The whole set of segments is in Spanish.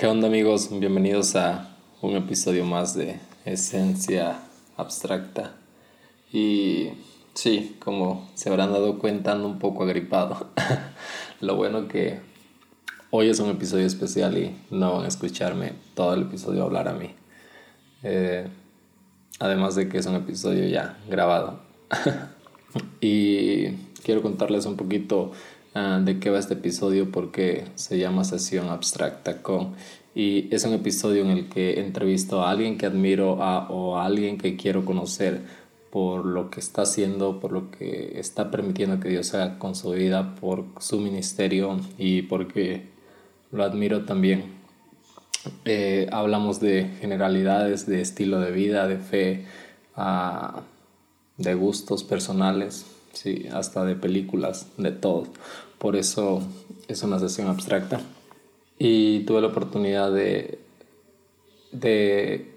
¿Qué onda amigos? Bienvenidos a un episodio más de Esencia Abstracta. Y sí, como se habrán dado cuenta, ando un poco agripado. Lo bueno que hoy es un episodio especial y no van a escucharme todo el episodio hablar a mí. Eh, además de que es un episodio ya grabado. y quiero contarles un poquito Ah, de qué va este episodio porque se llama Sesión Abstracta con y es un episodio en el que entrevisto a alguien que admiro a, o a alguien que quiero conocer por lo que está haciendo, por lo que está permitiendo que Dios haga con su vida, por su ministerio y porque lo admiro también. Eh, hablamos de generalidades, de estilo de vida, de fe, uh, de gustos personales, sí, hasta de películas, de todo. Por eso es una sesión abstracta. Y tuve la oportunidad de, de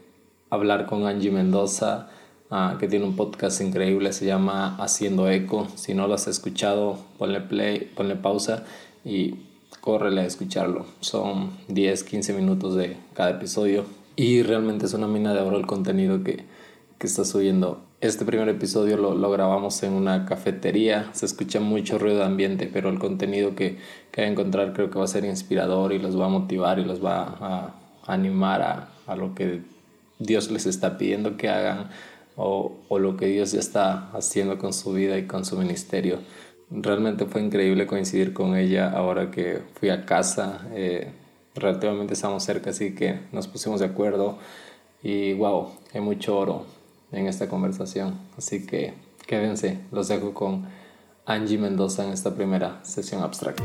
hablar con Angie Mendoza, ah, que tiene un podcast increíble, se llama Haciendo Eco. Si no lo has escuchado, ponle play, ponle pausa y córrele a escucharlo. Son 10, 15 minutos de cada episodio. Y realmente es una mina de oro el contenido que, que está subiendo este primer episodio lo, lo, grabamos en una cafetería, se escucha mucho ruido de ambiente, pero el contenido que, que va a encontrar creo que va a ser inspirador y los va a motivar y los va a, animar a, a, lo que Dios les está pidiendo que hagan o, o, lo que Dios ya está haciendo con su vida y con su ministerio. Realmente fue increíble coincidir con ella ahora que fui a casa. Eh, relativamente estamos cerca, así que nos pusimos de acuerdo y wow, hay mucho oro en esta conversación. Así que quédense, los dejo con Angie Mendoza en esta primera sesión abstracta.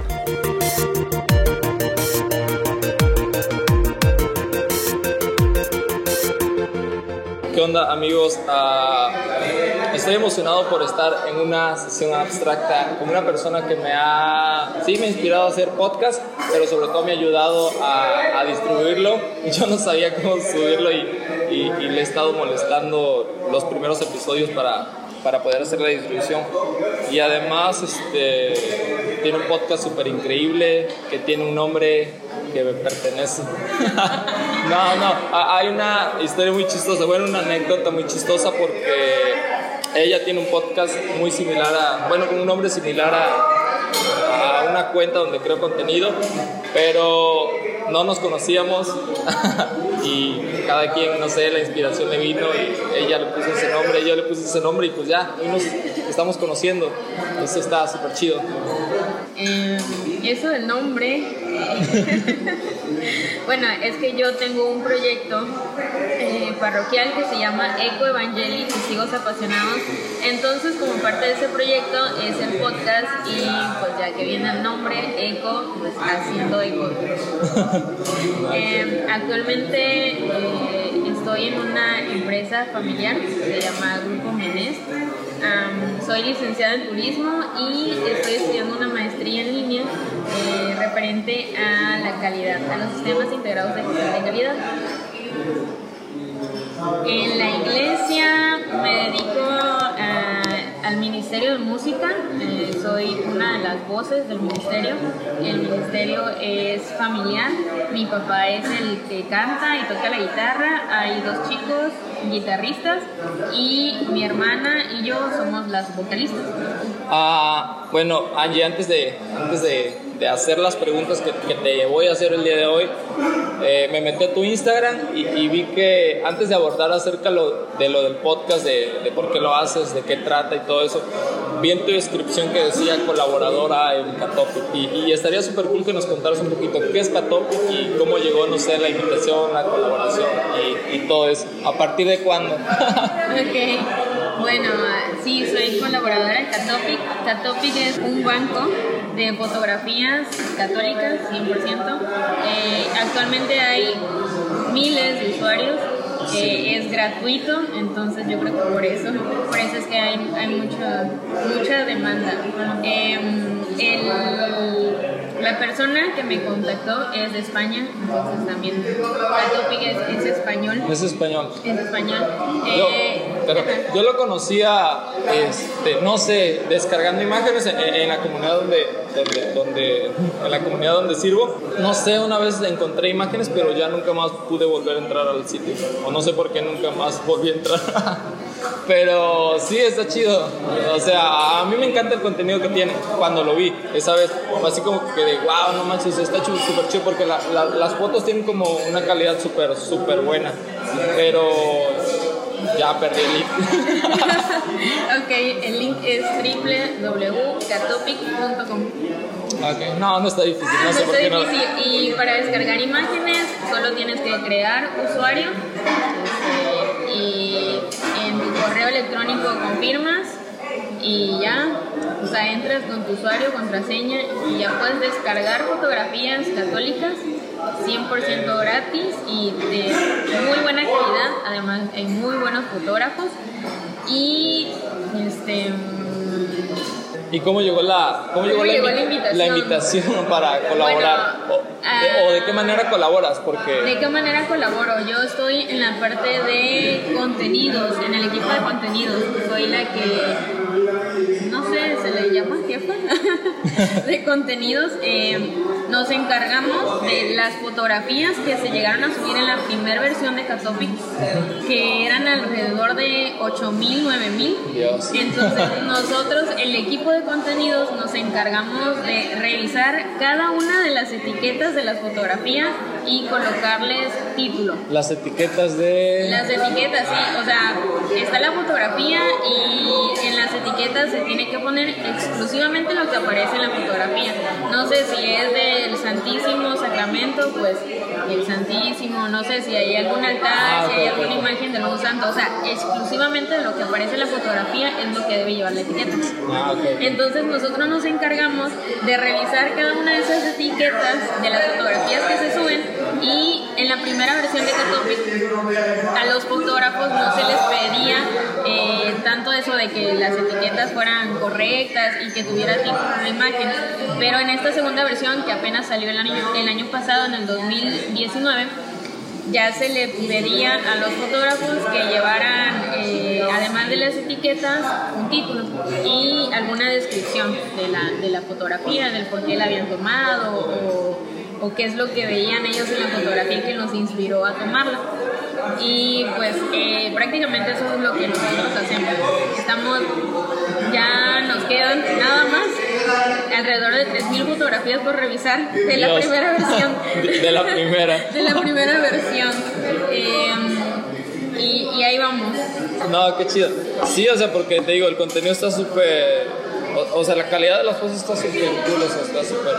¿Qué onda amigos? Uh, estoy emocionado por estar en una sesión abstracta con una persona que me ha, sí, me ha inspirado a hacer podcast, pero sobre todo me ha ayudado a, a distribuirlo. Yo no sabía cómo subirlo y, y, le he estado molestando los primeros episodios para, para poder hacer la distribución. Y además este, tiene un podcast súper increíble que tiene un nombre que me pertenece. no, no, hay una historia muy chistosa, bueno, una anécdota muy chistosa porque ella tiene un podcast muy similar a, bueno, con un nombre similar a, a una cuenta donde creo contenido, pero no nos conocíamos y cada quien, no sé, la inspiración le vino y ella le puso ese nombre, yo le puse ese nombre y pues ya, hoy estamos conociendo. Eso está súper chido. Eh, eso del nombre, bueno, es que yo tengo un proyecto eh, parroquial que se llama Eco Evangelii, Testigos Apasionados. Entonces, como parte de ese proyecto es el podcast y pues ya que viene el nombre, Eco, pues haciendo eco. eh, actualmente eh, estoy en una empresa familiar que se llama Grupo Menés. Soy licenciada en turismo y estoy estudiando una maestría en línea eh, referente a la calidad, a los sistemas integrados de gestión de calidad. En la iglesia me dedico a, al Ministerio de Música, eh, soy una de las voces del ministerio. El ministerio es familiar, mi papá es el que canta y toca la guitarra, hay dos chicos guitarristas y mi hermana y yo somos las vocalistas. Ah, bueno, Angie, antes de, antes de, de hacer las preguntas que, que, te voy a hacer el día de hoy, eh, me metí a tu Instagram y, y, vi que antes de abordar acerca lo, de lo del podcast, de, de, por qué lo haces, de qué trata y todo eso, vi en tu descripción que decía colaboradora en Catopic y, y estaría súper cool que nos contaras un poquito qué es Catopic y cómo llegó, no sé, la invitación, la colaboración y, y todo eso. ¿A partir de cuándo? ok, bueno, sí, soy colaboradora en Catopic. Catopic es un banco de fotografías católicas, 100%. Eh, actualmente hay miles de usuarios. Eh, es gratuito, entonces yo creo que por eso, por eso es que hay, hay mucha, mucha demanda. Eh, el, la persona que me contactó es de España, entonces también Catopic es, es español. Es español. Es español. Pero yo lo conocía, este, no sé, descargando imágenes en, la comunidad donde, donde, en la comunidad donde sirvo. No sé, una vez encontré imágenes, pero ya nunca más pude volver a entrar al sitio. O no sé por qué nunca más volví a entrar. Pero sí, está chido. O sea, a mí me encanta el contenido que tiene cuando lo vi esa vez. Así como que de wow, no manches, está súper chido porque las fotos tienen como una calidad súper, súper buena. Pero ya perdí el link. ok, el link es www.catopic.com. Ok, no, no está difícil. No, sé está difícil. Y para descargar imágenes solo tienes que crear usuario y en tu correo electrónico confirmas y ya, o sea, entras con tu usuario, contraseña y ya puedes descargar fotografías católicas 100% gratis y de muy buena calidad, además hay muy buenos fotógrafos y este ¿Y cómo llegó la, cómo llegó, la, invitación? para colaborar? o, de, qué manera colaboras? Porque... ¿De qué manera colaboro? Yo estoy en la parte de contenidos, en el equipo de contenidos. Soy la que, no sé, se llama jefa de contenidos. Eh, nos encargamos de las fotografías que se llegaron a subir en la primera versión de Catopic, que eran alrededor de 8.000, 9.000. Entonces nosotros, el equipo de contenidos, nos encargamos de revisar cada una de las etiquetas de las fotografías y colocarles título. Las etiquetas de... Las etiquetas, sí. O sea, está la fotografía y en las etiquetas se tiene que poner exclusivamente lo que aparece en la fotografía. No sé si es del Santísimo Sacramento, pues el Santísimo, no sé si hay algún altar, ah, si hay alguna imagen del Nuevo Santo. O sea, exclusivamente lo que aparece en la fotografía es lo que debe llevar la etiqueta. Ah, Entonces nosotros nos encargamos de revisar cada una de esas etiquetas de las fotografías que se suben y en la primera versión de Catopic a los fotógrafos no se les pedía eh, tanto eso de que las etiquetas fueran correctas y que tuviera tipo de imagen, pero en esta segunda versión que apenas salió el año, el año pasado, en el 2019, ya se le pedía a los fotógrafos que llevaran, eh, además de las etiquetas, un título y alguna descripción de la, de la fotografía, del por qué la habían tomado o o qué es lo que veían ellos en la fotografía que nos inspiró a tomarla. Y pues eh, prácticamente eso es lo que nosotros hacemos. Estamos, ya nos quedan nada más alrededor de 3.000 fotografías por revisar de la primera versión. De, la primera. de la primera versión. Em, y, y, ahí vamos. No, qué chido. Sí, o sea, porque te digo, el contenido está súper o, sea, la calidad de las cosas está súper cool, o sea, está súper...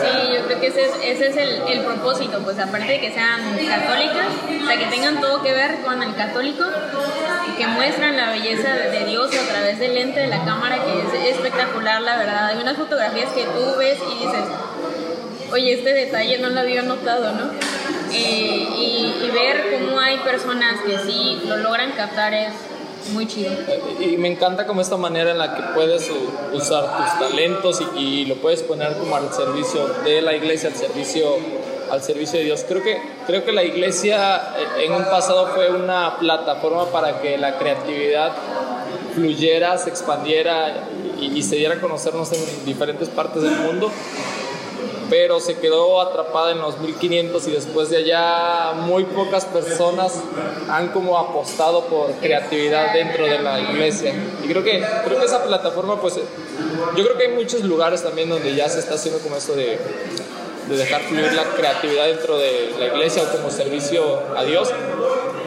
Sí, yo creo que ese es, ese es el, el, propósito, pues aparte de que sean católicas, o sea, que tengan todo que ver con el católico, que muestran la belleza de Dios a través del lente de la cámara, que es espectacular, la verdad. Hay unas fotografías que tú ves y dices, oye, este detalle no lo había notado, ¿no? Eh, y, y ver cómo hay personas que sí lo logran captar es muy chido. Y me encanta como esta manera en la que puedes usar tus talentos y, lo puedes poner como al servicio de la iglesia, al servicio, al servicio de Dios. Creo que, creo que la iglesia eh, en un pasado fue una plataforma para que la creatividad fluyera, se expandiera y, y se diera a conocernos en diferentes partes del mundo pero se quedó atrapada en los 1500 y después de allá muy pocas personas han como apostado por creatividad dentro de la iglesia. Y creo que, creo que esa plataforma, pues, yo creo que hay muchos lugares también donde ya se está haciendo como esto de, de dejar fluir la creatividad dentro de la iglesia o como servicio a Dios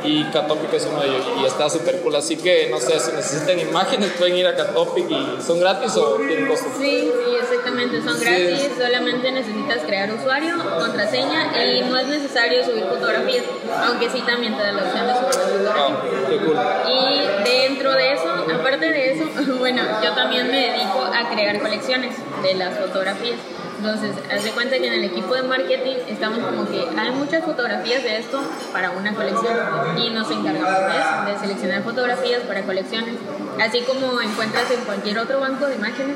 y Catopic es uno de ellos y está súper cool. Así que no sé, si necesitan imágenes pueden ir a Catopic y son gratis o tienen costo. Sí, sí, exactamente, son gratis, solamente necesitas crear usuario, contraseña y no es necesario subir fotografías, aunque sí también te da la opción de subir fotografías. Oh, qué cool. Y dentro de eso, aparte de eso, bueno, yo también me dedico a crear colecciones de las fotografías. Entonces, haz de cuenta que en el equipo de marketing estamos como que hay muchas fotografías de esto para una colección y nos encargamos de eso, de seleccionar fotografías para colecciones. Así como encuentras en cualquier otro banco de imágenes,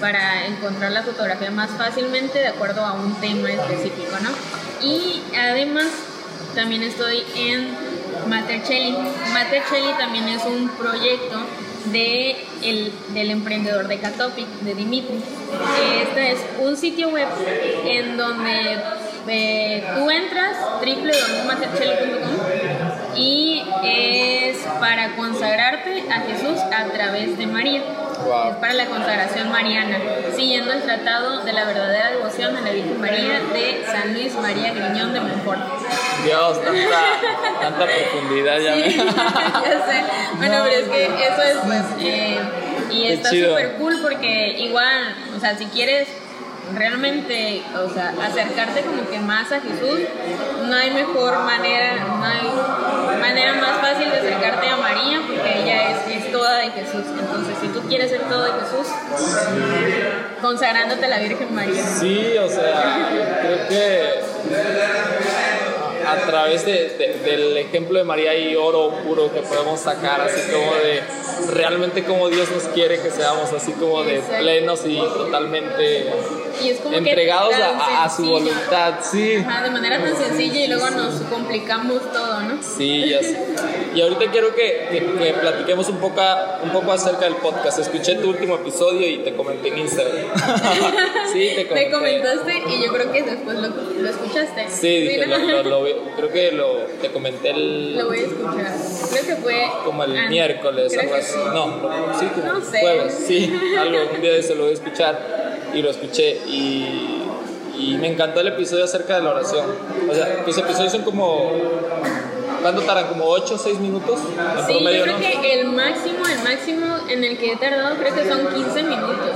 para encontrar la fotografía más fácilmente de acuerdo a un tema específico, ¿no? Y además también estoy en Mater Cheli. Mater Cheli también es un proyecto de el, del emprendedor de Catopic, de Dimitri. Este es un sitio web en donde eh, tú entras www.matercheli.com y es para consagrarte a Jesús a través de María. Es para la consagración mariana, siguiendo el tratado de la verdadera devoción a la Virgen María de San Luis María Griñón de Montfort. Dios, tanta, tanta profundidad ya. Sí, ya sé. Bueno, pero es que eso es pues... Eh, y está súper cool porque igual, o sea, si quieres realmente, o sea, acercarte como que más a Jesús, no hay mejor manera, no hay manera más fácil de acercarte a María porque ella es, es toda de Jesús. Entonces, si tú quieres ser todo de Jesús, consagrándote a la Virgen María. Sí, o sea, creo que a través de- de- del ejemplo de María hay oro puro que podemos sacar, así como de realmente como Dios nos quiere que seamos, así como de plenos y totalmente Y es como que entregados tan a, a su voluntad, sí. Ajá, de manera tan sencilla y luego nos complicamos todo, ¿no? Sí, ya sé. Y ahorita quiero que, que- que platiquemos un poco, un poco acerca del podcast. Escuché tu último episodio y te comenté en Instagram. sí, te comenté. Me comentaste y yo creo que después lo, lo escuchaste. Sí, dije, ¿no? lo, lo- lo creo que lo, te comenté el, Lo voy a escuchar. Creo que fue. como el an- miércoles, algo que así. sí. No, sí, como No sé. jueves, sí, algo, un día de eso lo voy a escuchar y lo escuché y, y me encantó el episodio acerca de la oración. O sea, tus episodios son como, ¿cuánto tardan? Como 8 o 6 minutos Sí, yo promedio, creo ¿no? que el máximo, el máximo en el que he tardado creo que son 15 minutos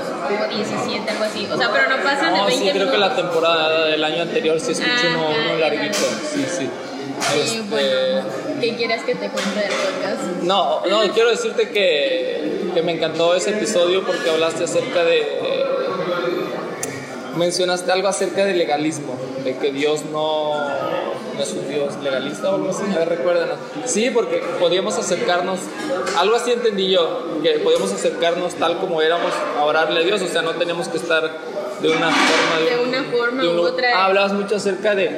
o 17, algo así. O sea, pero no pasan de No, 20 sí, creo que minutos. la temporada del año anterior sí escuché Ah, uno, uno larguito. Sí, sí. Y Este, bueno, ¿qué quieres que te cuente del podcast? No, no, quiero decirte que, que me encantó ese episodio porque hablaste acerca de... mencionaste algo acerca del legalismo, de que Dios no, no es un Dios legalista o algo así, a ver, recuérdanos. Sí, porque podíamos acercarnos, algo así entendí yo, que podíamos acercarnos tal como éramos a orarle a Dios, o sea, no teníamos que estar de una forma... De un- una forma de un u otra. Ah, hablabas mucho acerca de,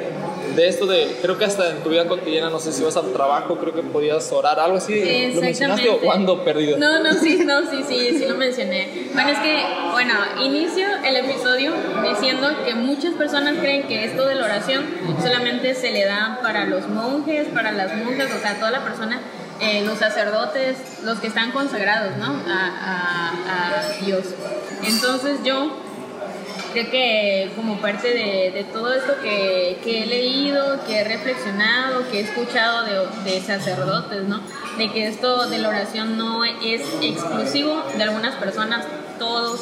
de esto de, creo que hasta en tu vida cotidiana, no sé si vas al trabajo, creo que podías orar, algo así, ¿lo mencionaste o ando perdido? No, no, sí, no, sí, sí, sí lo mencioné. Bueno, es que, bueno, inicio el episodio diciendo que muchas personas creen que esto de la oración solamente se le da para los monjes, para las monjas, o sea, toda la persona, eh, los sacerdotes, los que están consagrados, ¿no? A, a- a Dios. Entonces yo creo que como parte de, todo esto que, que he leído, que he reflexionado, que he escuchado de, de sacerdotes, ¿no? De que esto de la oración no es exclusivo de algunas personas, todos,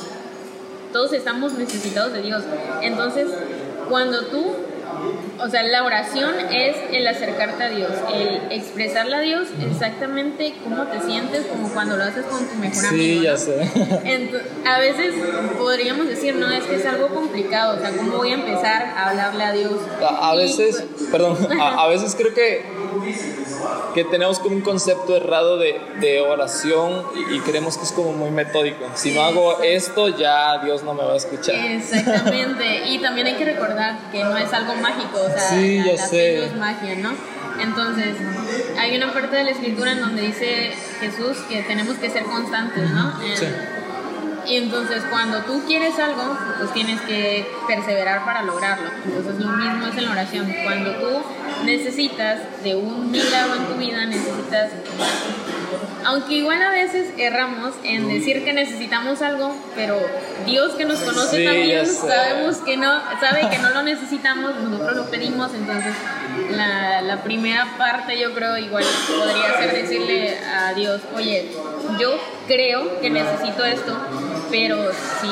todos estamos necesitados de Dios. Entonces, cuando tú, o sea, la oración es el acercarte a Dios, el expresarle a Dios exactamente cómo te sientes, como cuando lo haces con tu mejor amigo. Sí, ya sé. A veces podríamos decir, no, es que es algo complicado, o sea, ¿cómo voy a empezar a hablarle a Dios? A, veces, pues, perdón, a, a veces creo que, que tenemos como un concepto errado de, de oración y, y creemos que es como muy metódico. Si no hago esto, ya Dios no me va a escuchar. Exactamente, y también hay que recordar que no es algo mágico, o sea, Sí, la, yo la sé. fe no es magia, ¿no? Entonces, hay una parte de la escritura en donde dice Jesús que tenemos que ser constantes, ¿no? En- Sí. Y entonces cuando tú quieres algo, pues tienes que perseverar para lograrlo. Entonces lo mismo es en la oración. Cuando tú necesitas de un milagro en tu vida, necesitas... Aunque igual a veces erramos en decir que necesitamos algo, pero Dios que nos conoce Sí, también sabemos que no, sabe que no lo necesitamos, nosotros lo pedimos, entonces la, la primera parte yo creo igual podría ser decirle a Dios, oye, yo creo que necesito esto, pero si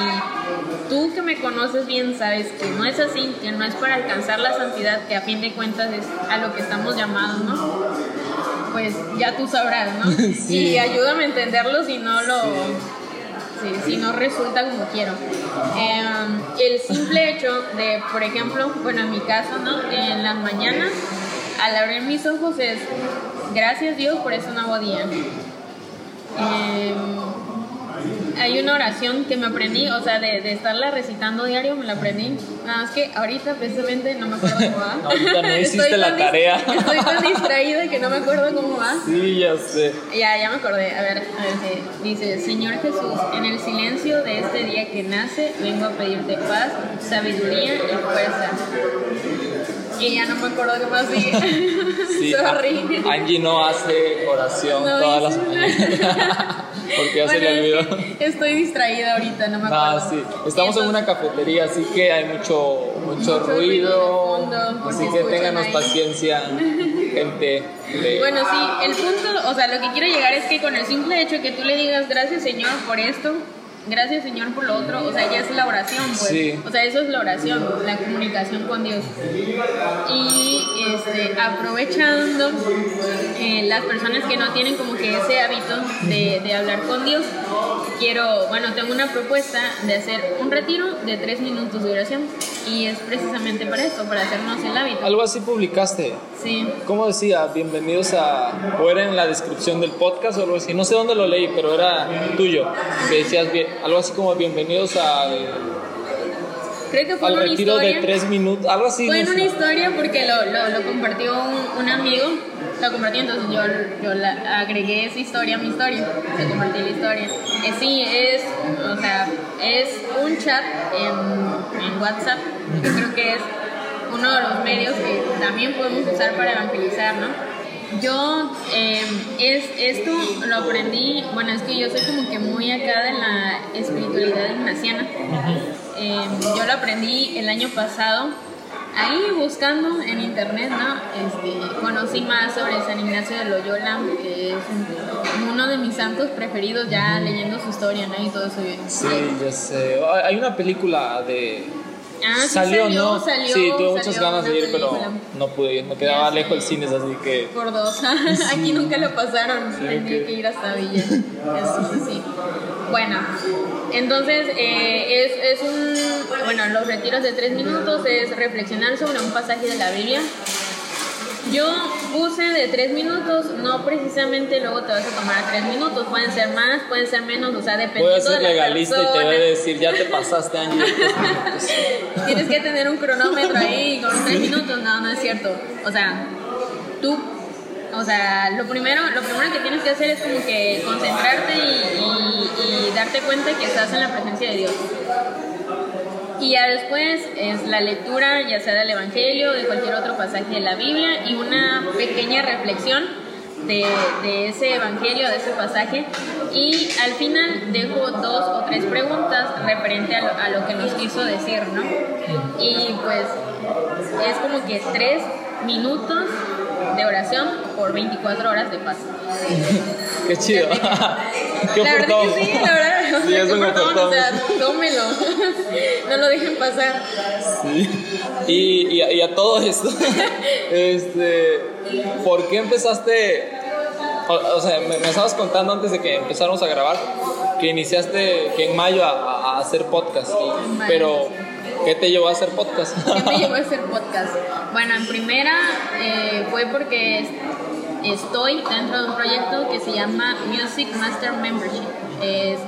tú que me conoces bien sabes que no es así, que no es para alcanzar la santidad, que a fin de cuentas es a lo que estamos llamados, ¿no? Pues ya tú sabrás, ¿no? Sí. Y ayúdame a entenderlo si no lo... Sí, si no resulta como quiero. Eh, el simple hecho de, por ejemplo, bueno, en mi caso, ¿no? En las mañanas, al abrir mis ojos es, gracias Dios por este nuevo día. Eh, hay una oración que me aprendí, o sea, de, de estarla recitando diario, me la aprendí. Nada más que ahorita precisamente no me acuerdo cómo va. ahorita no hiciste la tarea. Estoy tan distraída que no me acuerdo cómo va. Sí, ya sé. Ya, ya me acordé. A ver, a ver, sí. dice, Señor Jesús, en el silencio de este día que nace, vengo a pedirte paz, sabiduría y fuerza. Y ya no me acuerdo más sigue. Sí, Sorry. Angie no hace oración No todas las mañanas. Porque ya se Bueno, le es olvidó. que estoy distraída ahorita, no me acuerdo. Ah, sí. Estamos en una cafetería, así que hay mucho, mucho, Mucho ruido así que ténganos ahí. paciencia, gente. de- Bueno, sí, el punto, o sea, lo que quiero llegar es que con el simple hecho que tú le digas gracias Señor por esto, gracias Señor por lo otro, o sea, ya es la oración, pues. Sí. O sea, eso es la oración, la comunicación con Dios. Y este, aprovechando eh, las personas que no tienen como que ese hábito de, de hablar con Dios, quiero, bueno, tengo una propuesta de hacer un retiro de tres minutos de oración y es precisamente para esto, para hacernos el hábito. Algo así publicaste. Sí. ¿Cómo decía? Bienvenidos a. O era en la descripción del podcast o algo así. No sé dónde lo leí, pero era tuyo. Que decías bien, algo así como bienvenidos al, Creo que fue al una retiro historia. de tres minutos. Algo así. Fue en una historia porque lo, lo, lo compartió un, un amigo, lo compartió, entonces yo, yo la, agregué esa historia a mi historia, le compartí la historia. Eh, sí, es, o sea, es un chat en, en WhatsApp, que creo que es uno de los medios que también podemos usar para evangelizar, ¿no? Yo, eh, es, esto lo aprendí, bueno, es que yo soy como que muy acá de la espiritualidad ignaciana. Eh, yo lo aprendí el año pasado, ahí buscando en internet, ¿no? Este, conocí más sobre San Ignacio de Loyola, que es un- uno de mis santos preferidos, ya leyendo su historia, ¿no? Y todo eso. Sí, ya sé. Hay una película de. Ah, sí salió, ¿no? salió, sí, tuve muchas salió ganas de ir, pero no pude ir. Me quedaba Ya lejos sé. el cine, así que. Por dos. Aquí nunca lo pasaron. Tenía ok. que ir hasta Villa. Sí, sí, sí. Bueno, entonces eh, es, es un. Bueno, los retiros de tres minutos es reflexionar sobre un pasaje de la Biblia. Yo puse de tres minutos, no precisamente luego te vas a tomar tres minutos, pueden ser más, pueden ser menos, o sea, dependiendo Voy a ser de la legalista y te voy a decir, ya te pasaste, minutos. Tienes que tener un cronómetro ahí con tres minutos, no, no es cierto. O sea, tú, o sea, lo primero, lo primero que tienes que hacer es como que concentrarte y, y- y darte cuenta que estás en la presencia de Dios. Y ya después es la lectura, ya sea del Evangelio, de cualquier otro pasaje de la Biblia y una pequeña reflexión de, de ese Evangelio, de ese pasaje. Y al final dejo dos o tres preguntas referente a lo, a lo que nos quiso decir, ¿no? Y pues es como que tres minutos de oración por 24 horas de paz. Qué chido. Qué la verdad que sí, la verdad. Sí, es un ofertón, o sea, tómelo. no lo dejen pasar. Sí. Y, y, a- y a todo esto, este, ¿por qué empezaste? O, o sea, me, me estabas contando antes de que empezáramos a grabar que iniciaste que en mayo a, hacer podcast, y- pero ¿qué te llevó a hacer podcast? ¿Qué me llevó a hacer podcast? Bueno, en primera eh, fue porque estoy dentro de un proyecto que se llama Music Master Membership. Es,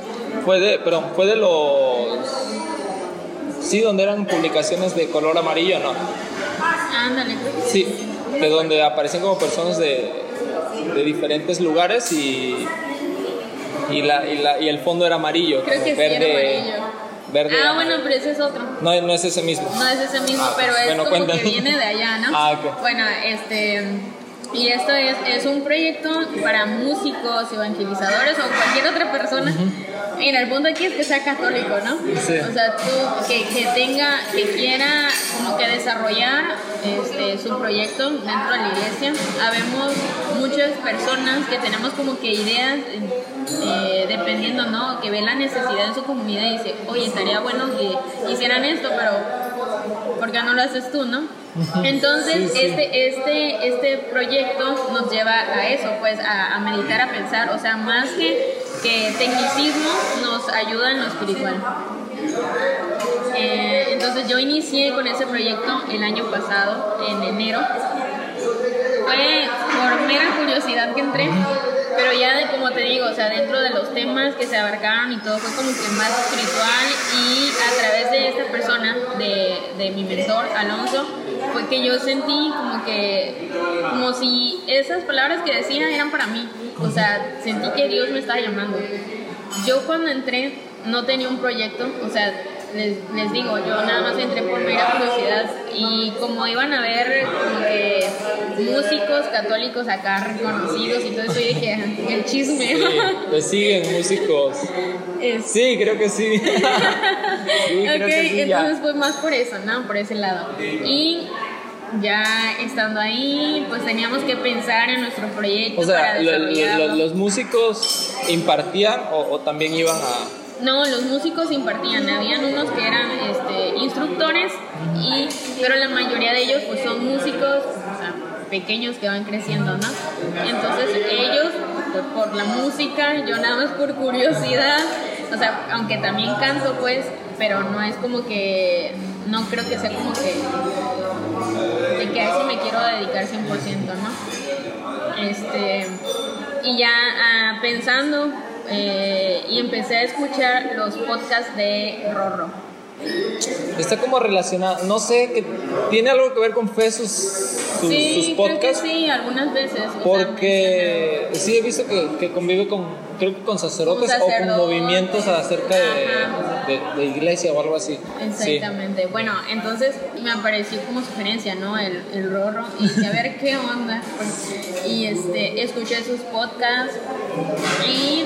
fue de, perdón, fue de los, sí, donde eran publicaciones de color amarillo, ¿no? ándale, Sí, de donde aparecen como personas de, de diferentes lugares y, y, la, y, la, y el fondo era amarillo, Creo que sí era verde. amarillo. verde Ah, bueno, pero ese es otro. No, no es ese mismo. No es ese mismo, Ah, pero es bueno, como que viene de allá, ¿no? Ah, ok. Bueno, este. Y esto es, es un proyecto para músicos, evangelizadores o cualquier otra persona. Y el punto aquí es que sea católico, ¿no? Sí. O sea, tú que, que tenga, que quiera como que desarrollar este, su proyecto dentro de la iglesia. Habemos muchas personas que tenemos como que ideas, eh, dependiendo, ¿no? Que ven la necesidad en su comunidad y dice, oye, estaría bueno que hicieran esto, pero ¿por qué no lo haces tú, no? Entonces, Sí, sí. este, este, este proyecto nos lleva a eso, pues, a, a meditar, a pensar, o sea, más que, que tecnicismo, nos ayuda en lo espiritual. Eh, entonces yo inicié con ese proyecto el año pasado, en enero. Fue por mera curiosidad que entré. pero ya de, como te digo, o sea, dentro de los temas que se abarcaron y todo fue como que más espiritual y a través de esta persona, de, de mi mentor, Alonso, fue que yo sentí como que, como si esas palabras que decía eran para mí, o sea, sentí que Dios me estaba llamando. Yo cuando entré no tenía un proyecto, o sea, les, les, digo, yo nada más entré por mera curiosidad y como iban a ver como que músicos católicos acá reconocidos y todo eso, yo dije, ah, el chisme. Sí, pues siguen músicos. Es... Sí, creo que sí. sí ok, que sí, entonces fue más por eso, ¿no? Por ese lado. Y ya estando ahí, pues teníamos que pensar en nuestro proyecto. O sea, lo, lo, los músicos impartían o, o también iban a no, los músicos impartían, habían unos que eran este, instructores, y, pero la mayoría de ellos pues son músicos o sea, pequeños que van creciendo, ¿no? Entonces ellos, pues, por la música, yo nada más por curiosidad, o sea, aunque también canto pues, pero no es como que, no creo que sea como que, de que a eso me quiero dedicar 100%, ¿no? Este, y ya ah, pensando eh, y empecé a escuchar los podcasts de Rorro. Está como relacionado, no sé, que tiene algo que ver con fe sus, sus, sí, podcasts. Creo que sí, algunas veces. Porque sí he visto que, que, convive con, creo que con sacerdotes o con movimientos acerca de, de, de, iglesia o algo así. Exactamente. Sí. Bueno, entonces me apareció como sugerencia, ¿no? El, el Rorro. Y dije, a ver qué onda. Y este, escuché sus podcasts y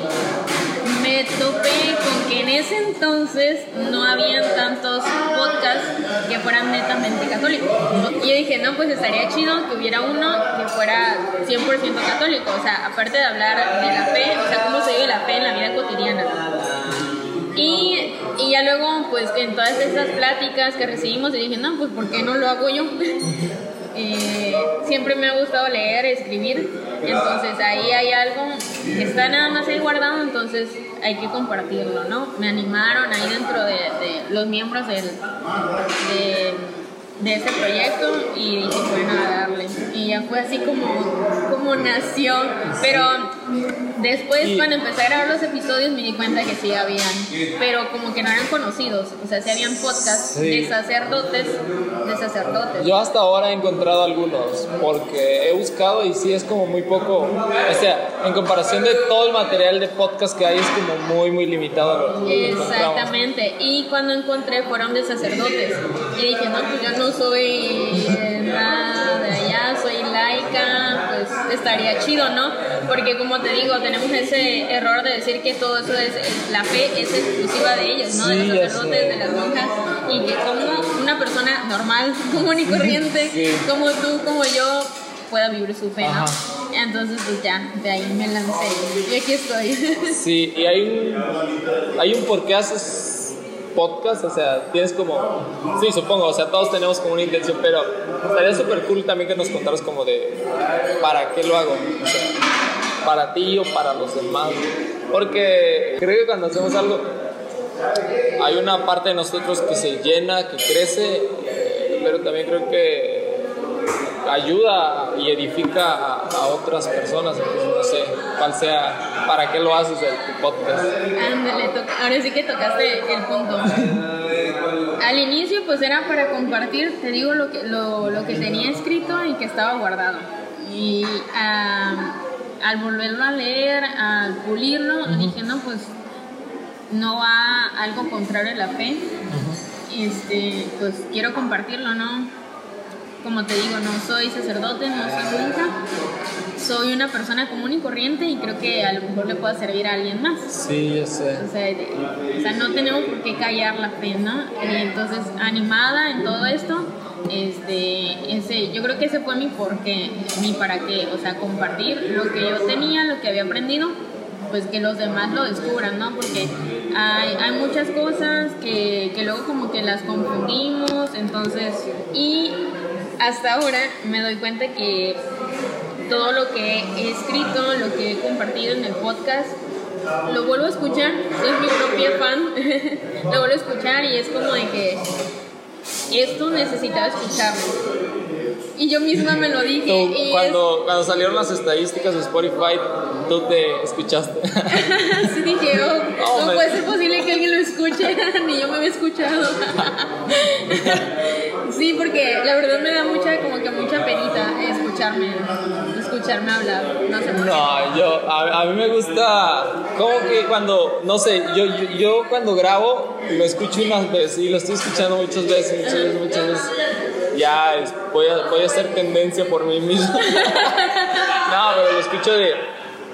me topé con que en ese entonces no habían tantos podcasts que fueran netamente católicos. Y yo dije, no, pues estaría chido que hubiera uno que fuera 100% católico. O sea, aparte de hablar de la fe, o sea, cómo se vive la fe en la vida cotidiana. Y, y ya luego, pues en todas esas pláticas que recibimos, dije, no, pues ¿por qué no lo hago yo? Eh, siempre me ha gustado leer, escribir, entonces ahí hay algo que está nada más ahí guardado, entonces hay que compartirlo, ¿no? Me animaron ahí dentro de, los miembros del, de de ese proyecto y dije, bueno, a darle. Y ya fue así como, como nació. Pero después, cuando empecé a grabar los episodios, me di cuenta que sí habían, pero como que no eran conocidos. O sea, sí habían podcasts sí. de sacerdotes, de sacerdotes. Yo hasta ahora he encontrado algunos, porque he buscado y sí es como muy poco. O sea, en comparación de todo el material de podcast que hay, es como muy, muy limitado. Exactamente. Y cuando encontré, fueron de sacerdotes. Y dije, no, pues yo no soy nada de allá, soy laica, estaría chido, ¿no? Porque como te digo, tenemos ese error de decir que todo eso es, la fe es exclusiva de ellos, ¿no? de los sacerdotes, de las monjas, y que como una persona normal, común y corriente, sí. como tú, como yo, pueda vivir su fe, ¿no? Entonces, pues ya, de ahí me lancé y aquí estoy. Sí, y hay un, hay un por qué haces podcast, o sea, tienes como, sí, supongo, o sea, todos tenemos como una intención, pero estaría súper cool también que nos contaras como de, ¿para qué lo hago? Para ti o para los demás, porque creo que cuando hacemos algo, hay una parte de nosotros que se llena, que crece, pero también creo que ayuda y edifica a, a, otras personas, entonces no sé cuál sea, para qué lo haces el podcast. Ándale, ahora sí que tocaste el punto. Al inicio pues era para compartir, te digo lo que, lo, lo que tenía escrito y que estaba guardado. Y uh, al volverlo a leer, al pulirlo, uh -huh. dije, no, pues no va algo contrario a la fe. Uh -huh. este, pues quiero compartirlo, ¿no? Como te digo, no soy sacerdote, no soy monja, soy una persona común y corriente y creo que a lo mejor le pueda servir a alguien más. Sí, yo sé. O sea, o sea no tenemos por qué callar la fe, ¿no? Y entonces, animada en todo esto, este, ese, yo creo que ese fue mi porqué, mi para qué, o sea, compartir lo que yo tenía, lo que había aprendido, pues que los demás lo descubran, ¿no? Porque hay, hay muchas cosas que, que luego como que las confundimos, entonces, y hasta ahora me doy cuenta que todo lo que he escrito, lo que he compartido en el podcast, lo vuelvo a escuchar, soy mi propia fan, lo vuelvo a escuchar y es como de que esto necesitaba escucharlo. y yo misma me lo dije. Tú, y cuando, cuando salieron las estadísticas de Spotify, tú te escuchaste. es- sí dije, oh, Oh, no me- puede ser posible que alguien lo escuche, ni yo me había escuchado. Sí, porque la verdad me da mucha, como que mucha penita escucharme, escucharme hablar. No yo, a, a mí me gusta, como que cuando, no sé, yo, yo, yo cuando grabo lo escucho unas veces y lo estoy escuchando muchas veces, muchas veces, muchas veces. Ya, voy a, voy a hacer tendencia por mí mismo. no, pero lo escucho de,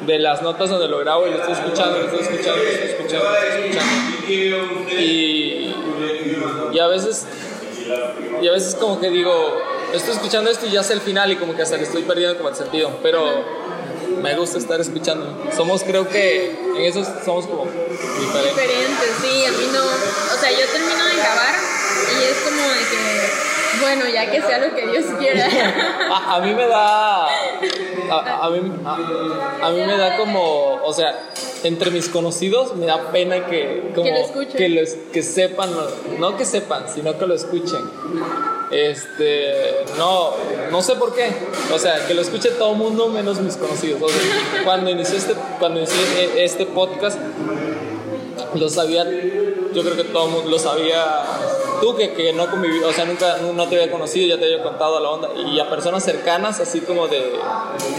de las notas donde lo grabo y lo estoy escuchando, lo estoy escuchando, lo estoy escuchando, lo estoy escuchando. Y, y a veces, y a veces como que digo, estoy escuchando esto y ya sé el final y como que hasta le estoy perdiendo como el sentido, pero me gusta estar escuchando. Somos, creo que en eso somos como diferentes. Diferente, sí, a mí no. O sea, yo termino de grabar y es como de que, bueno, ya que sea lo que Dios quiera. A, a mí me da. A, a mí, a, a mí me da como. O sea, entre mis conocidos me da pena que. Como, Que lo escuchen. Que, los- que sepan, no que sepan, sino que lo escuchen. Este. No, no sé por qué. O sea, que lo escuche todo el mundo menos mis conocidos. O sea, cuando inicié este, cuando inicié e- este podcast, lo sabía, yo creo que todo el mundo lo sabía. Tú que, que no conviví, o sea, nunca no, no te había conocido, ya te había contado la onda. Y a personas cercanas, así como de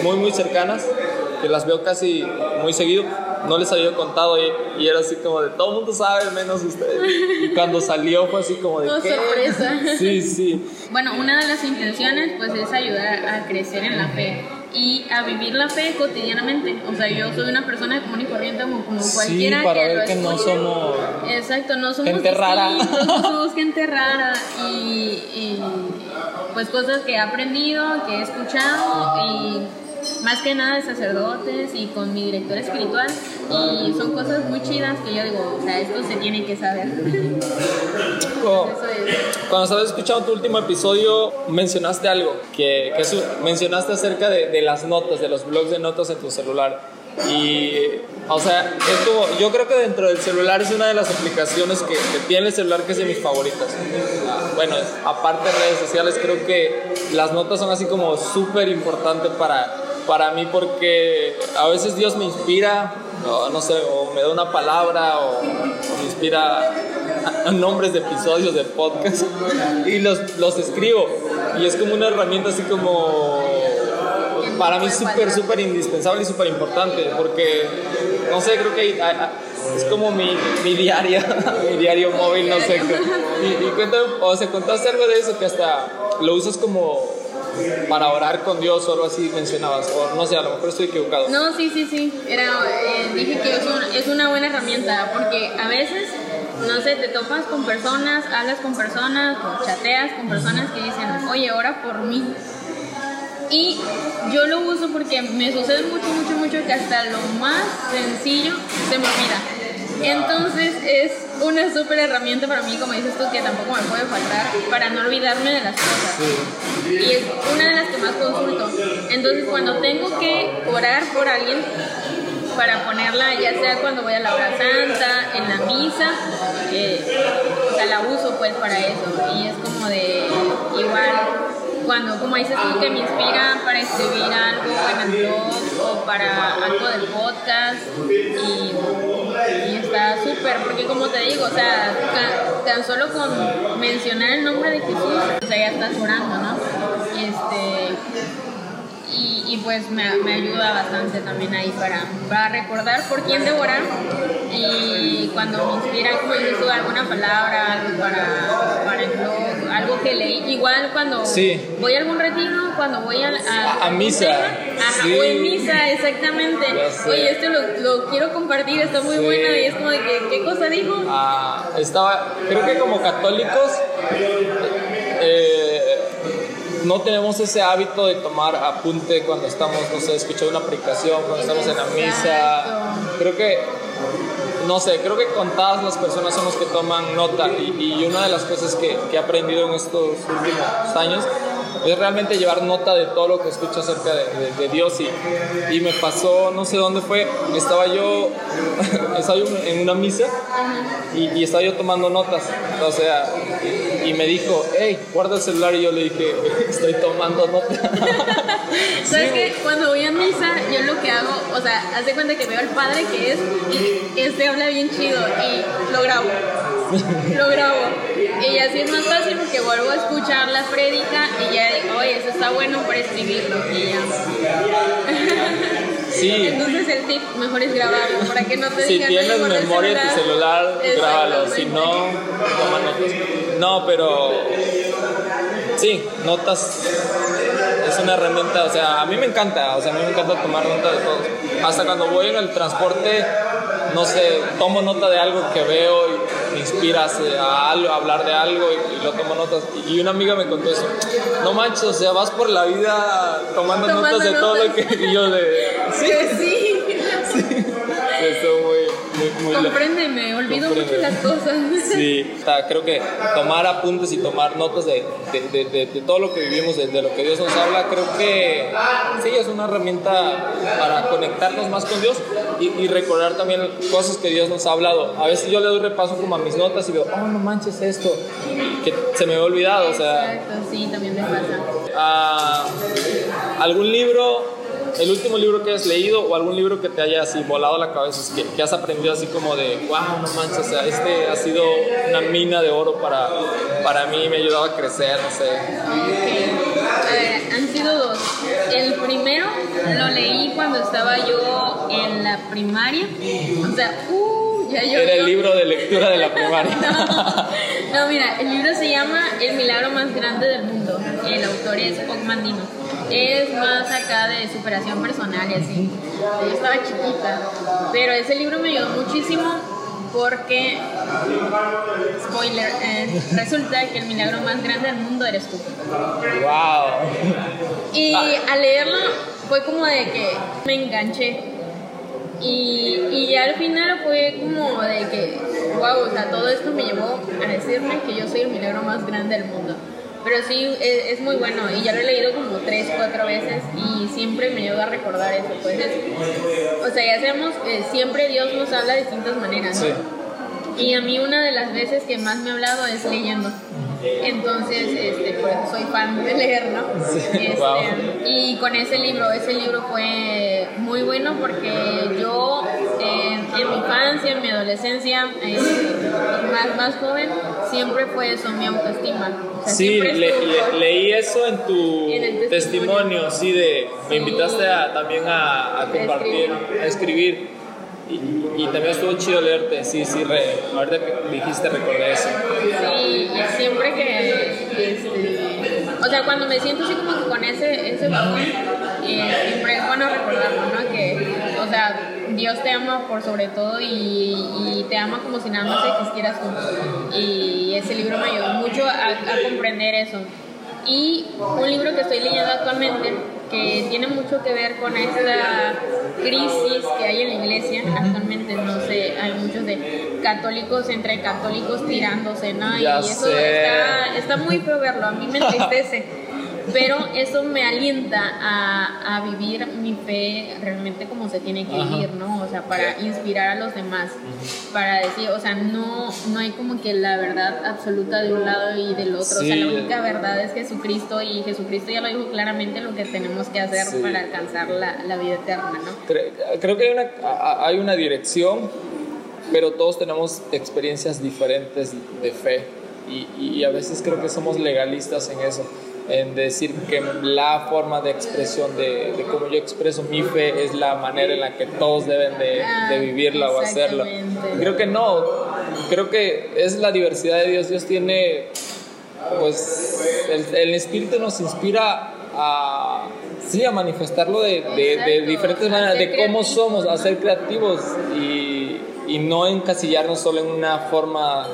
muy, muy cercanas, que las veo casi muy seguido, no les había contado y, y era así como de todo el mundo sabe, menos ustedes. Y cuando salió fue así como de Oh, ¿qué? sorpresa. Sí, sí. Bueno, una de las intenciones pues es ayudar a crecer en la fe y a vivir la fe cotidianamente. O sea, yo soy una persona común y corriente como, como Sí, cualquiera para que ver lo que no somos Exacto, no somos gente rara. no somos gente rara y, y, pues cosas que he aprendido, que he escuchado y más que nada de sacerdotes y con mi director espiritual y son cosas muy chidas que yo digo, o sea, esto se tiene que saber. Es. Cuando estabas escuchando tu último episodio, mencionaste algo, que, que su- mencionaste acerca de, de las notas, de los blogs de notas en tu celular. Y, o sea, es como, yo creo que dentro del celular es una de las aplicaciones que, que tiene el celular que es de mis favoritas. Bueno, aparte de redes sociales, creo que las notas son así como súper importantes para, para mí porque a veces Dios me inspira, no sé, o me da una palabra, o, me inspira nombres de episodios de podcast y los, los escribo. Y es como una herramienta así como para mí súper, súper indispensable y súper importante porque, no sé, creo que es como mi, mi diario, mi diario móvil, no sé. Y, y cuéntame, o sea, contaste algo de eso que hasta lo usas como para orar con Dios o algo así mencionabas, o no sé, a lo mejor estoy equivocado. No, sí, sí, sí. Era, eh, dije que es, un- es una buena herramienta porque a veces, no sé, te topas con personas, hablas con personas chateas con personas que dicen, oye, ora por mí. Y yo lo uso porque me sucede mucho, mucho, mucho que hasta lo más sencillo se me olvida. Entonces es una súper herramienta para mí, como dices tú, que tampoco me puede faltar para no olvidarme de las cosas. Y es una de las que más consulto. Entonces cuando tengo que orar por alguien, para ponerla ya sea cuando voy a la hora santa, en la misa, eh, o sea, la uso pues para eso. Y es como de igual cuando, como dices tú, que me inspira para escribir algo en el blog o para algo del podcast y, está súper, porque como te digo, o sea, tan solo con mencionar el nombre de Jesús, o sea, ya estás orando, ¿no? Este, y, y pues me, me ayuda bastante también ahí para, para recordar por quién debo orar y cuando me inspira, como dices tú, alguna palabra, algo para, para el blog, algo que leí, igual cuando Sí. voy a algún retiro, cuando voy a, a, A- a misa. Ajá, Sí. o en misa, exactamente. Oye, esto lo, lo quiero compartir, está muy Sí. bueno y es como de que, ¿qué cosa dijo? Ah, estaba, creo que como católicos eh, no tenemos ese hábito de tomar apunte cuando estamos, no sé, escuchando una predicación, cuando estamos en la misa. Creo que, no sé, creo que contadas las personas son los que toman nota y, una de las cosas que, que he aprendido en estos últimos años es realmente llevar nota de todo lo que escucho acerca de, Dios y, y me pasó, no sé dónde fue, estaba yo, estaba en una misa y, y estaba yo tomando notas, o sea, y me dijo, hey, guarda el celular y yo le dije, estoy tomando nota. ¿Sabes qué? Cuando voy a misa, yo lo que hago, o sea, hace cuenta que veo al padre que es y este habla bien chido y lo grabo. Lo grabo. Y así es más fácil porque vuelvo a escuchar la prédica y ya digo, oye, eso está bueno para escribirlo. Y ya. Sí. Entonces el tip mejor es grabarlo para que no te Si digan, tienes "Oye, guarda el memoria en tu celular, grábalo. Si no, toma notas. No, pero sí, notas es una herramienta, o sea, a mí me encanta, o sea, a mí me encanta tomar nota de todo. Hasta cuando voy en el transporte, no sé, tomo nota de algo que veo y me inspira a, algo, a hablar de algo y, y lo tomo notas. Y una amiga me contó eso. No manches, o sea, vas por la vida tomando, Tomando notas de todo lo notas. que y yo de... Sí, Que sí. estoy muy, muy, muy... Compréndeme, olvido mucho Compréndeme. las cosas. Sí, o sea, creo que tomar apuntes y tomar notas de, de, de, de- de todo lo que vivimos, de, de lo que Dios nos habla, creo que sí es una herramienta para conectarnos más con Dios y, y recordar también cosas que Dios nos ha hablado. A veces yo le doy repaso como a mis notas y veo, oh, no manches esto, que se me había olvidado, o sea, Exacto, sí, también me pasa. ah, algún libro, el último libro que has leído o algún libro que te haya así volado la cabeza, que, que has aprendido así como de, wow, no manches, o sea, este ha sido una mina de oro para, para mí, me ha ayudado a crecer, no sé. Han sido dos. El primero lo leí cuando estaba yo en la primaria. O sea, uh, ya yo. Era el libro de lectura de la primaria. No, no, mira, el libro se llama El milagro más grande del mundo. El autor es Pog Mandino. Es más acá de superación personal y así. Yo estaba chiquita, pero ese libro me ayudó muchísimo porque, spoiler, eh, resulta que el milagro más grande del mundo eres tú. wow. Y Ah. al leerlo fue como de que me enganché. Y, y ya al final fue como de que, wow, o sea, todo esto me llevó a decirme que yo soy el milagro más grande del mundo. Pero sí, es, es muy bueno y ya lo he leído como tres, cuatro veces y siempre me ayuda a recordar eso. Pues es- o sea, ya sabemos siempre Dios nos habla de distintas maneras, ¿no? Sí. Y a mí una de las veces que más me ha hablado es leyendo. Entonces, este, por eso soy fan de leer, ¿no? Este, Wow. Y con ese libro, ese libro fue muy bueno porque yo eh, en mi infancia, en mi adolescencia, eh, más, más joven, siempre fue eso, mi autoestima. O sea, Sí, le- le- leí eso en tu En testimonio, testimonio. sí, de me Sí. invitaste a, también a, a compartir, a escribir. Y, y también estuvo chido leerte, sí, sí, re, ahorita que dijiste recordé eso. Sí, y siempre que, este, o sea, cuando me siento así como que con ese, ese bajón, eh, siempre es bueno recordarlo, ¿no? Que, o sea, Dios te ama por sobre todo y, y te ama como si nada más existieras tú. Y ese libro me ayudó mucho a, a comprender eso. Y un libro que estoy leyendo actualmente que tiene mucho que ver con esta crisis que hay en la iglesia actualmente, no sé, hay muchos de católicos entre católicos tirándose, ¿no? Ya y eso está, está muy feo verlo, a mí me entristece. Pero eso me alienta a, a vivir mi fe realmente como se tiene que Ajá. vivir, ¿no? O sea, para inspirar a los demás, para decir, o sea, no, no hay como que la verdad absoluta de un lado y del otro, o sea, Sí. la única verdad es Jesucristo y Jesucristo ya lo dijo claramente lo que tenemos que hacer Sí. para alcanzar la, la vida eterna, ¿no? Cre- Creo que hay una, hay una dirección, pero todos tenemos experiencias diferentes de fe y, y a veces creo que somos legalistas en eso, en decir que la forma de expresión de, de cómo yo expreso mi fe es la manera en la que todos deben de, Ah, de vivirla o hacerla. Creo que no, creo que es la diversidad de Dios. Dios tiene, pues, el, el Espíritu nos inspira a, sí, a manifestarlo de, de- de diferentes maneras, de cómo somos, a ser creativos y, y no encasillarnos solo en una forma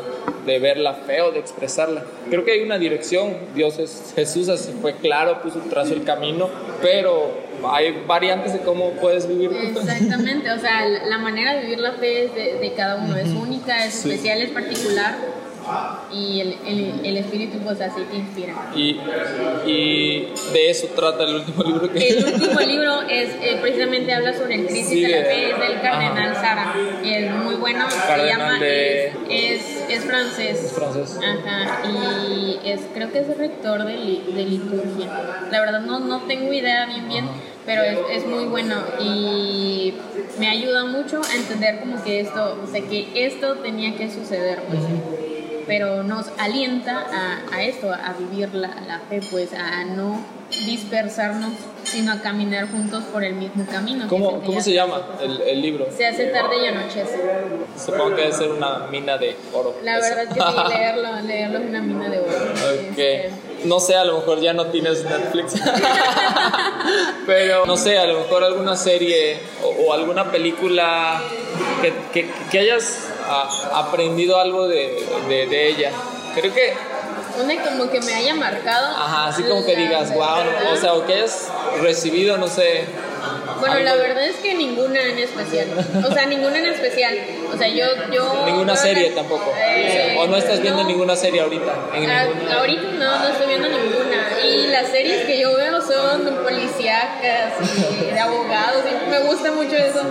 de ver la fe o de expresarla. Creo que hay una dirección, Dios es Jesús, así fue claro, puso, trazó el camino, pero hay variantes de cómo puedes vivir. Exactamente, o sea, la la manera de vivir la fe es de, de cada uno, es única, es Sí. especial, es particular. Y el, el, el espíritu pues así te inspira. Y, y de eso trata el último libro que... El último libro es eh, precisamente habla sobre el crisis Sí, de la fe, es del cardenal Sara, y es muy bueno, se Cardenal llama, de- es, es, es francés. Es francés. Ajá, y es, creo que es rector de, li- de liturgia. La verdad no, no tengo idea bien bien, pero es, es muy bueno y me ayuda mucho a entender como que esto, o sea, que esto tenía que suceder, pues. Pero nos alienta a, a esto, a vivir la, la fe, pues, a no dispersarnos, sino a caminar juntos por el mismo camino. ¿Cómo, ¿Cómo se llama el, el libro? Se hace tarde y anochece. Supongo que debe ser una mina de oro. La Eso. verdad que sí, leerlo, leerlo es una mina de oro. Ok. Este, No sé, a lo mejor ya no tienes Netflix. Pero no sé, a lo mejor alguna serie o, o alguna película que, que, que hayas ah, aprendido algo de, de, de ella. Creo que, Una como que me haya marcado. ajá, así como que digas, wow, o sea, o que hayas recibido, no sé. Bueno, la verdad es que ninguna en especial. O sea, ninguna en especial. O sea, yo. yo Ninguna serie tampoco. Eh, o no estás viendo no. ninguna serie ahorita. En Ah, ninguna- ahorita no, no estoy viendo ninguna. Y las series que yo veo son policíacas y de abogados. Y me gusta mucho eso.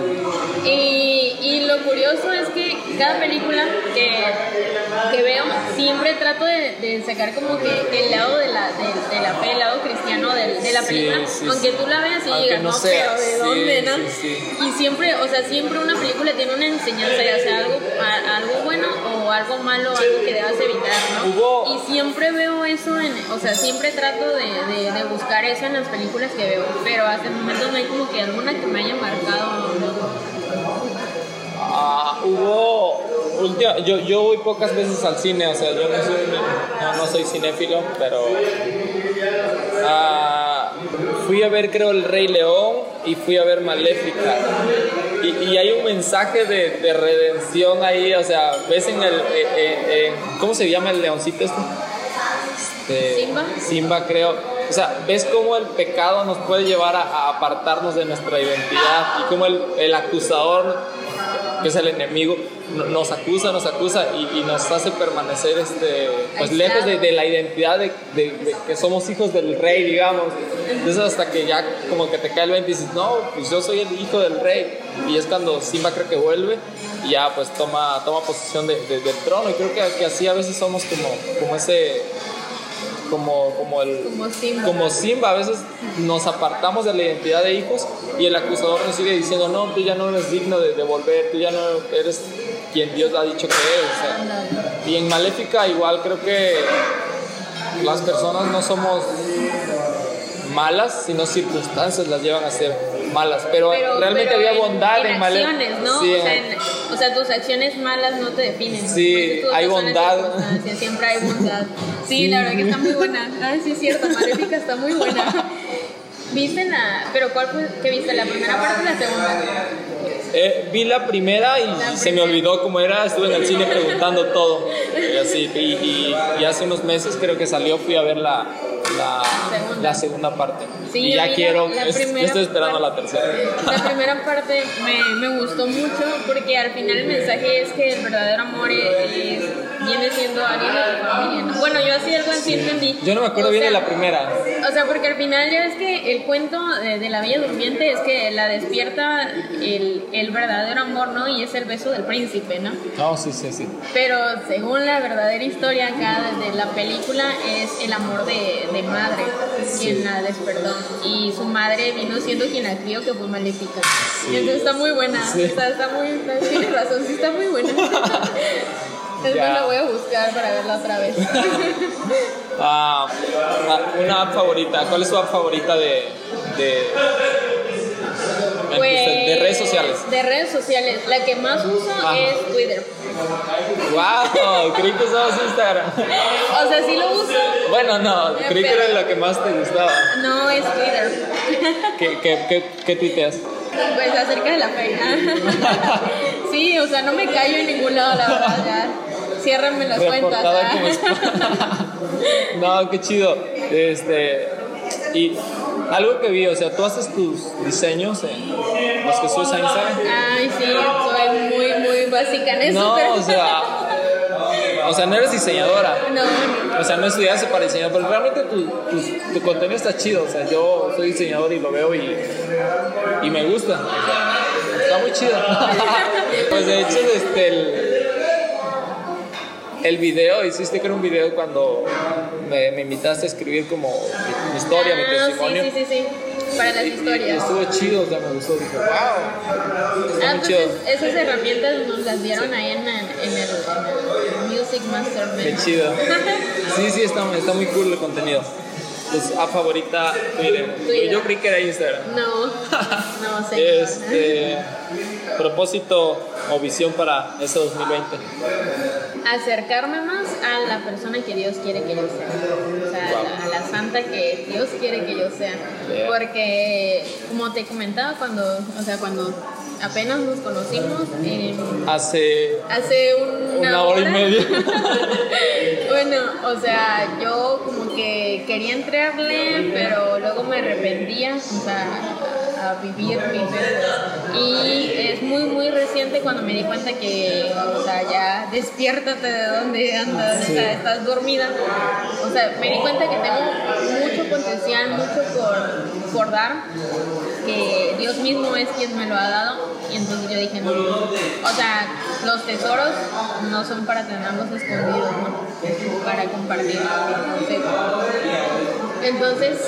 Y, y lo curioso es que cada película que, que veo siempre trato de, de sacar como que el lado de la, de, de la fe, el lado cristiano de, de la película. sí, aunque sí. tú la veas y Aunque digas, no no, pero ¿de dónde, no? Y siempre, o sea, siempre una película tiene una enseñanza, ya sea algo, a- algo bueno o algo malo, algo que debas evitar, ¿no? Hubo- Y siempre veo eso, en, o sea, siempre trato de, buscar eso en las películas que veo, pero hasta el momento no hay como que alguna que me haya marcado. ¿no? Ah, hubo última, yo, yo voy pocas veces al cine, o sea, yo no soy, no, no soy cinéfilo, pero ah, fui a ver creo El Rey León y fui a ver Maléfica. Y, y hay un mensaje de, de redención ahí, o sea, ves en el, eh, eh, ¿cómo se llama el leoncito este? Este, Simba. Simba creo. O sea, ves cómo el pecado nos puede llevar a, a apartarnos de nuestra identidad y cómo el, el acusador, que es el enemigo, no- nos acusa, nos acusa y, y nos hace permanecer este, pues, lejos de, de la identidad de, de- de que somos hijos del rey, digamos. Entonces hasta que ya como que te cae el 20 y dices, no, pues yo soy el hijo del rey. Y es cuando Simba creo que vuelve y ya pues toma, toma posesión de- de- del trono. Y creo que, que así a veces somos como, como ese como, como el Como Simba. como Simba, a veces nos apartamos de la identidad de hijos y el acusador nos sigue diciendo, no, tú ya no eres digno de, de volver, tú ya no eres quien Dios ha dicho que eres. o sea. Ándale. Y en Maléfica igual creo que las personas no somos malas, sino circunstancias las llevan a ser malas, pero, Pero, realmente pero había bondad en, en acciones, ¿no? Sí, o, sea, en- en- o sea, tus acciones malas no te definen. Sí, hay bondad. Siempre hay bondad. Sí, la verdad que está muy buena. Ay, sí es cierto, Maléfica está muy buena. ¿Viste la... pero cuál fue que viste? ¿La primera parte o la segunda? Eh, vi la primera y La se me olvidó cómo era, estuve en el cine preguntando todo. Y, así, y, y- y hace unos meses creo que salió, fui a ver la, la, Segunda. la segunda parte. Sí, y ya la- quiero, la es- estoy esperando parte. la tercera. La primera parte me, me gustó mucho porque al final el mensaje es que el verdadero amor es, es- viene siendo alguien de tu familia. ¿no? Bueno, yo así algo así entendí. Yo no me acuerdo O bien de la primera. O sea, porque al final ya ves que el cuento de, de la Bella Durmiente es que la despierta el, el verdadero amor, ¿no? Y es el beso del príncipe, ¿no? No, sí, sí, sí. Pero según la verdadera historia acá de la película es el amor de, de madre quien la despertó. Y su madre vino siendo quien la crió, que fue maléfica. Y entonces está muy buena. Sí. Está, está muy, tienes razón, sí está muy buena. Entonces Ya. la voy a buscar para verla otra vez. Ah, ah, una app favorita, ¿cuál es tu app favorita de, de, Pues, de redes sociales? De redes sociales. La que más uso Ajá. es Twitter. ¡Wow! Creí que usabas Instagram. O sea, sí lo uso. Bueno, no, creí que era lo que más te gustaba. No es Twitter. ¿Qué, qué, qué, qué tuiteas? Pues acerca de la fe. sí, o sea, no me callo en ningún lado, la verdad. Ya. Ciérrenme las cuentas. ¿ah? como. No, qué chido. Este, y algo que vi, o sea, tú haces tus diseños en los que subes a Instagram. Ay, sí, soy muy, muy básica en eso. No, pero... o sea, o sea, no eres diseñadora. No, no. O sea, no estudiaste para diseñar, pero realmente tu, tu, tu contenido está chido. O sea, yo soy diseñador y lo veo y, y me gusta. O sea, está muy chido. pues de hecho, este, el, el video, hiciste que era un video cuando me, me invitaste a escribir como mi, mi historia, mi Ah, testimonio. Sí, sí, sí, sí. Para las Y historias. estuvo chido, o sea, me gustó. Dije, wow. Está Ah, muy pues chido. es- esas herramientas nos las dieron ahí en el, en el, en el Music Mastermind. Qué chido. Sí, sí, está, está muy cool el contenido. Pues a favorita Twitter. Twitter. Yo creí que era Instagram. No, no sé. Este propósito o visión para este 2020. Acercarme más a la persona que Dios quiere que yo sea. O sea, a la, a la santa que Dios quiere que yo sea. Yeah. Porque, como te comentaba, cuando, o sea, cuando apenas nos conocimos, eh, Hace hace una, una hora y media. bueno, o sea, yo como que quería entrarle, pero luego me arrepentía, o sea, a, a vivir mis vidas. Y es muy, muy reciente cuando me di cuenta que, o sea, ya despiértate de donde andas, o sea, estás dormida. O sea, me di cuenta que tengo mucho potencial, mucho por, por dar, que Dios mismo es quien me lo ha dado. Y entonces yo dije, no, o sea, los tesoros no son para tenerlos escondidos, ¿no? Para compartir. Entonces,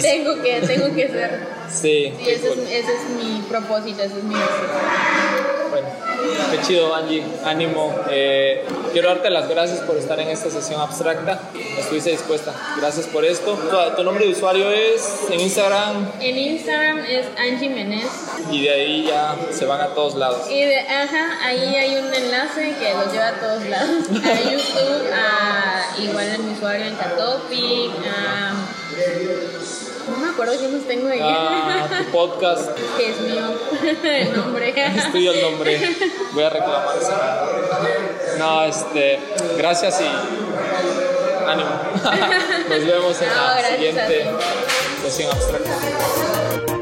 tengo que, tengo que ser. Sí. Sí, ese es, ese es mi propósito, ese es mi deseo. Qué chido, Angie. Ánimo. Eh, quiero darte las gracias por estar en esta sesión abstracta. Estuviste dispuesta. Gracias por esto. Tu, tu nombre de usuario es en Instagram En Instagram es Angie Menez. y de ahí ya se van a todos lados. Y de, ajá, ahí hay un enlace que los lleva a todos lados. A YouTube, a igual en mi usuario en Catopic, a... No me acuerdo qué más tengo ahí. Ah, tu podcast. que es mío el nombre. Es tuyo el nombre. Voy a reclamar eso. No, este. Gracias y ánimo. Nos vemos en No, la siguiente sesión abstracta.